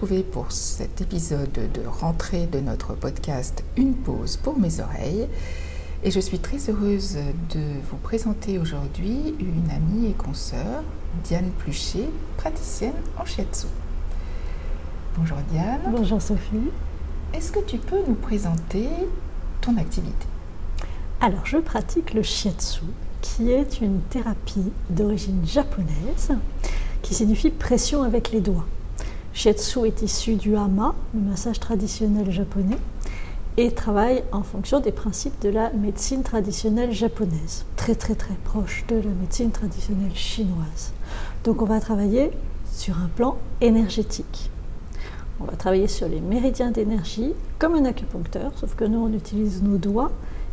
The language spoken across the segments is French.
retrouver pour cet épisode de rentrée de notre podcast Une pause pour mes oreilles. Et je suis très heureuse de vous présenter aujourd'hui une amie et consoeur, Diane Pluchet, praticienne en shiatsu. Bonjour Diane. Bonjour Sophie. Est-ce que tu peux nous présenter ton activité? Alors, je pratique le shiatsu, qui est une thérapie d'origine japonaise qui signifie pression avec les doigts. Shiatsu est issu du hama, le massage traditionnel japonais, et travaille en fonction des principes de la médecine traditionnelle japonaise, très très très proche de la médecine traditionnelle chinoise. Donc on va travailler sur un plan énergétique. On va travailler sur les méridiens d'énergie comme un acupuncteur, sauf que nous on utilise nos doigts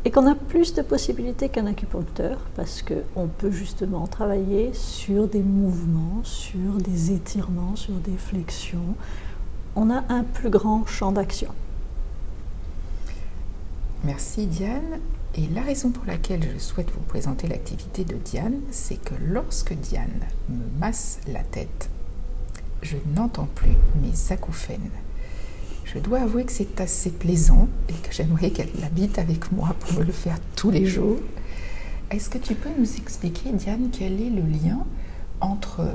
et qu'on a plus de possibilités qu'un acupuncteur parce qu'on peut justement travailler sur des mouvements, sur des étirements, sur des flexions. On a un plus grand champ d'action. Merci Diane. Et la raison pour laquelle je souhaite vous présenter l'activité de Diane, c'est que lorsque Diane me masse la tête, je n'entends plus mes acouphènes. Je dois avouer que c'est assez plaisant et que j'aimerais qu'elle habite avec moi pour me le faire tous les jours. Est-ce que tu peux nous expliquer, Diane, quel est le lien entre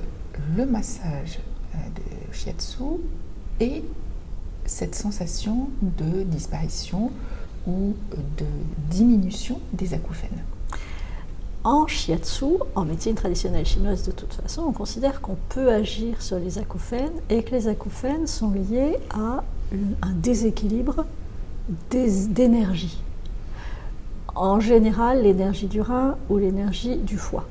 le massage euh, de shiatsu et cette sensation de disparition ou de diminution des acouphènes? En shiatsu, en médecine traditionnelle chinoise de toute façon, on considère qu'on peut agir sur les acouphènes et que les acouphènes sont liés à un déséquilibre d'énergie. En général, l'énergie du rein ou l'énergie du foie.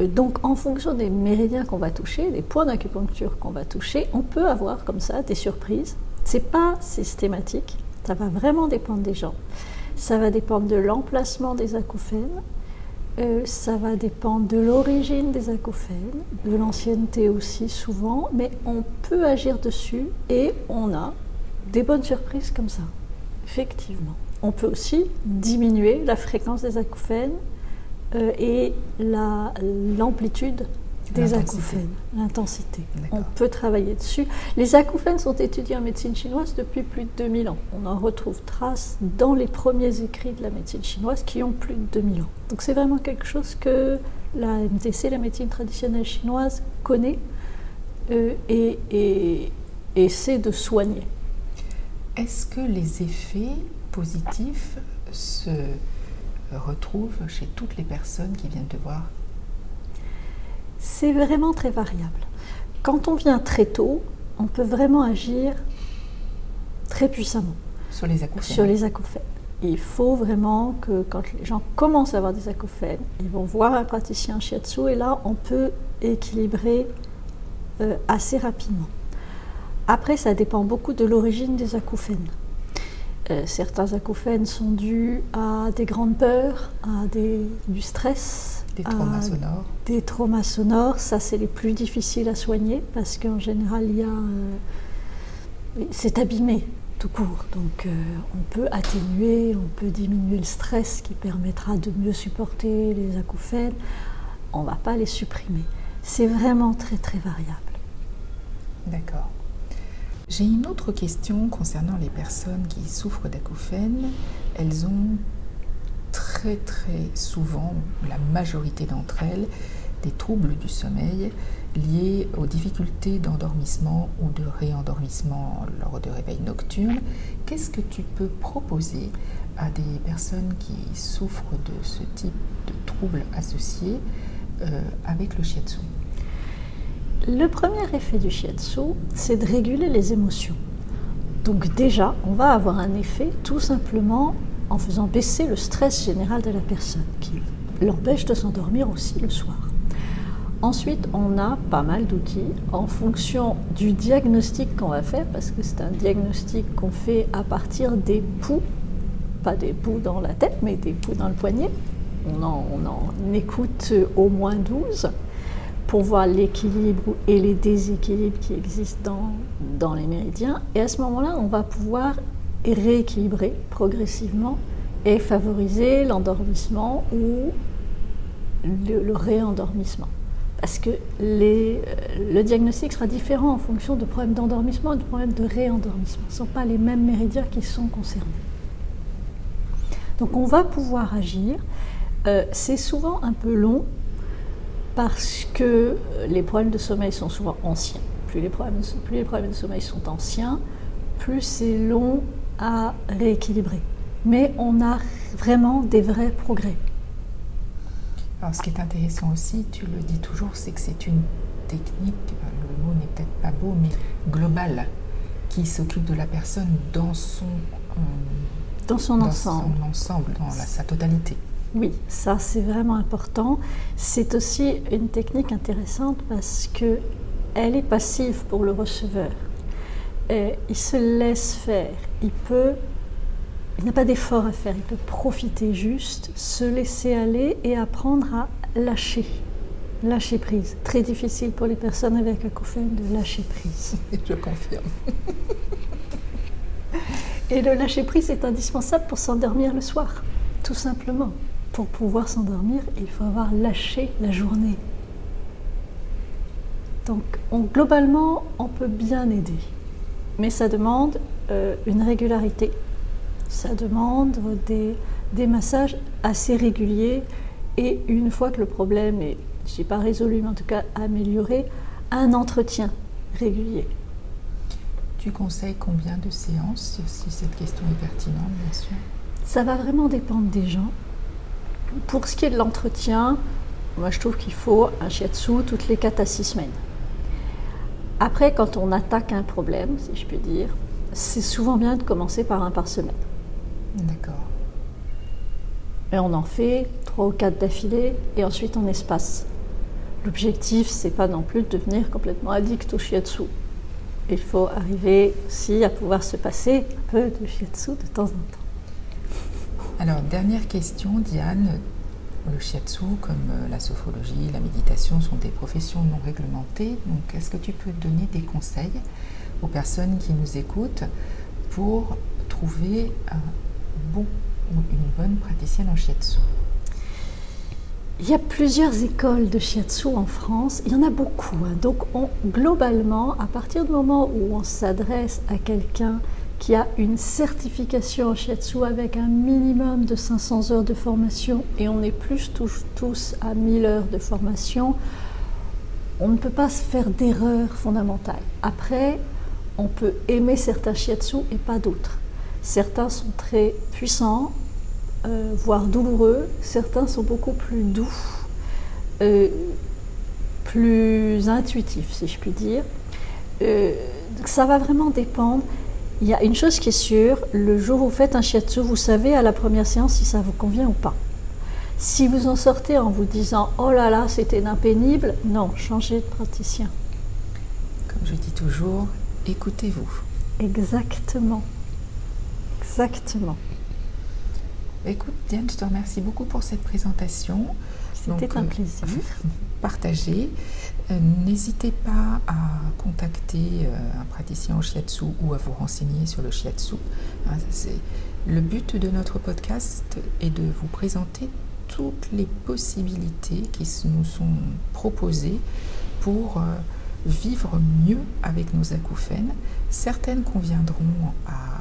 Donc, en fonction des méridiens qu'on va toucher, des points d'acupuncture qu'on va toucher, on peut avoir comme ça des surprises. C'est pas systématique, ça va vraiment dépendre des gens. Ça va dépendre de l'emplacement des acouphènes, euh, ça va dépendre de l'origine des acouphènes, de l'ancienneté aussi souvent, mais on peut agir dessus et on a des bonnes surprises comme ça, effectivement. On peut aussi diminuer la fréquence des acouphènes euh, et l'amplitude des acouphènes, l'intensité. On peut travailler dessus. Les acouphènes sont étudiés en médecine chinoise depuis plus de 2000 ans. On en retrouve trace dans les premiers écrits de la médecine chinoise qui ont plus de 2000 ans. Donc c'est vraiment quelque chose que la MTC, la médecine traditionnelle chinoise, connaît euh, et, et essaie de soigner. Est-ce que les effets positifs se retrouvent chez toutes les personnes qui viennent te voir? C'est vraiment très variable. Quand on vient très tôt, on peut vraiment agir très puissamment. Sur les acouphènes Sur les acouphènes. Il faut vraiment que quand les gens commencent à avoir des acouphènes, ils vont voir un praticien shiatsu et là, on peut équilibrer euh, assez rapidement. Après, ça dépend beaucoup de l'origine des acouphènes. Euh, certains acouphènes sont dus à des grandes peurs, à des, du stress, des traumas sonores Des traumas sonores, ça c'est les plus difficiles à soigner parce qu'en général il y a. Euh, c'est abîmé tout court. Donc euh, on peut atténuer, on peut diminuer le stress qui permettra de mieux supporter les acouphènes. On ne va pas les supprimer. C'est vraiment très très variable. D'accord. J'ai une autre question concernant les personnes qui souffrent d'acouphènes. Elles ont très souvent, la majorité d'entre elles, des troubles du sommeil liés aux difficultés d'endormissement ou de réendormissement lors de réveil nocturne. Qu'est-ce que tu peux proposer à des personnes qui souffrent de ce type de troubles associés euh, avec le shiatsu? Le premier effet du shiatsu, c'est de réguler les émotions. Donc déjà, on va avoir un effet tout simplement en faisant baisser le stress général de la personne, qui l'empêche de s'endormir aussi le soir. Ensuite, on a pas mal d'outils en fonction du diagnostic qu'on va faire, parce que c'est un diagnostic qu'on fait à partir des poux, pas des poux dans la tête, mais des poux dans le poignet. On en, écoute au moins 12 pour voir l'équilibre et les déséquilibres qui existent dans, dans les méridiens. Et à ce moment-là, on va pouvoir et rééquilibrer progressivement et favoriser l'endormissement ou le, réendormissement. parce que euh, le diagnostic sera différent en fonction de problèmes d'endormissement et de problèmes de réendormissement. Ce ne sont pas les mêmes méridiens qui sont concernés. Donc on va pouvoir agir. Euh, c'est souvent un peu long parce que les problèmes de sommeil sont souvent anciens. Plus les problèmes, plus les problèmes de sommeil sont anciens, plus c'est long à rééquilibrer. Mais on a vraiment des vrais progrès. Alors, ce qui est intéressant aussi, tu le dis toujours, c'est que c'est une technique, le mot n'est peut-être pas beau, mais globale, qui s'occupe de la personne dans son, euh, dans son ensemble. Son ensemble, dans sa totalité. Oui, ça c'est vraiment important. C'est aussi une technique intéressante parce que elle est passive pour le receveur. Et il se laisse faire. Il peut il n'a pas d'effort à faire, il peut profiter juste, se laisser aller et apprendre à lâcher. Lâcher prise. Très difficile pour les personnes avec acouphène de lâcher prise. Je confirme. et le lâcher prise est indispensable pour s'endormir le soir, tout simplement. Pour pouvoir s'endormir, il faut avoir lâché la journée. Donc, globalement, on peut bien aider, mais ça demande euh, une régularité ça demande des, des, massages assez réguliers et une fois que le problème est, je dis pas résolu, mais en tout cas amélioré, un entretien régulier. Tu conseilles combien de séances, si cette question est pertinente, bien sûr? Ça va vraiment dépendre des gens. Pour ce qui est de l'entretien, moi je trouve qu'il faut un shiatsu toutes les 4 à 6 semaines. Après, quand on attaque un problème, si je puis dire, c'est souvent bien de commencer par un par semaine. D'accord. Et on en fait trois ou quatre d'affilée et ensuite on espace. L'objectif, c'est pas non plus de devenir complètement addict au shiatsu. Il faut arriver aussi à pouvoir se passer un peu de shiatsu de temps en temps. Alors, dernière question, Diane. Le shiatsu, comme euh, la sophologie, la méditation, sont des professions non réglementées. Donc, est-ce que tu peux donner des conseils aux personnes qui nous écoutent pour trouver ou une bonne praticienne en shiatsu? Il y a plusieurs écoles de shiatsu en France, il y en a beaucoup. Hein. Donc globalement, à partir du moment où on s'adresse à quelqu'un qui a une certification en shiatsu avec un minimum de 500 heures de formation, et on est plus tous, à 1000 heures de formation, on ne peut pas se faire d'erreur fondamentale. Après, on peut aimer certains shiatsu et pas d'autres. Certains sont très puissants, euh, voire douloureux. Certains sont beaucoup plus doux, euh, plus intuitifs, si je puis dire. Euh, ça va vraiment dépendre. Il y a une chose qui est sûre, le jour où vous faites un shiatsu, vous savez à la première séance si ça vous convient ou pas. Si vous en sortez en vous disant oh là là, c'était impénible, non, changez de praticien. Comme je dis toujours, écoutez-vous. Exactement. Exactement. Écoute, Diane, je te remercie beaucoup pour cette présentation. C'était un euh, plaisir. Partagez. Euh, n'hésitez pas à contacter euh, un praticien au shiatsu ou à vous renseigner sur le shiatsu. Hein, le but de notre podcast est de vous présenter toutes les possibilités qui nous sont proposées pour vivre mieux avec nos acouphènes. Certaines conviendront à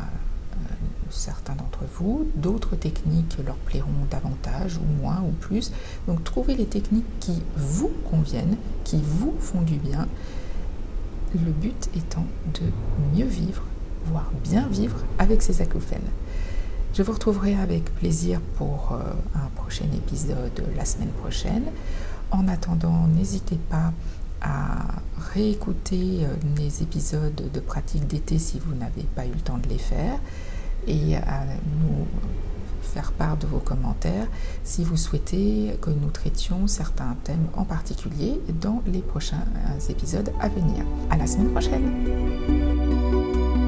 certains d'entre vous. D'autres techniques leur plairont davantage ou moins ou plus. Donc trouvez les techniques qui vous conviennent, qui vous font du bien. Le but étant de mieux vivre, voire bien vivre avec ces acouphènes. Je vous retrouverai avec plaisir pour euh, un prochain épisode la semaine prochaine. En attendant, n'hésitez pas à réécouter euh, les épisodes de pratique d'été si vous n'avez pas eu le temps de les faire et à nous faire part de vos commentaires si vous souhaitez que nous traitions certains thèmes en particulier dans les prochains épisodes à venir. À la semaine prochaine!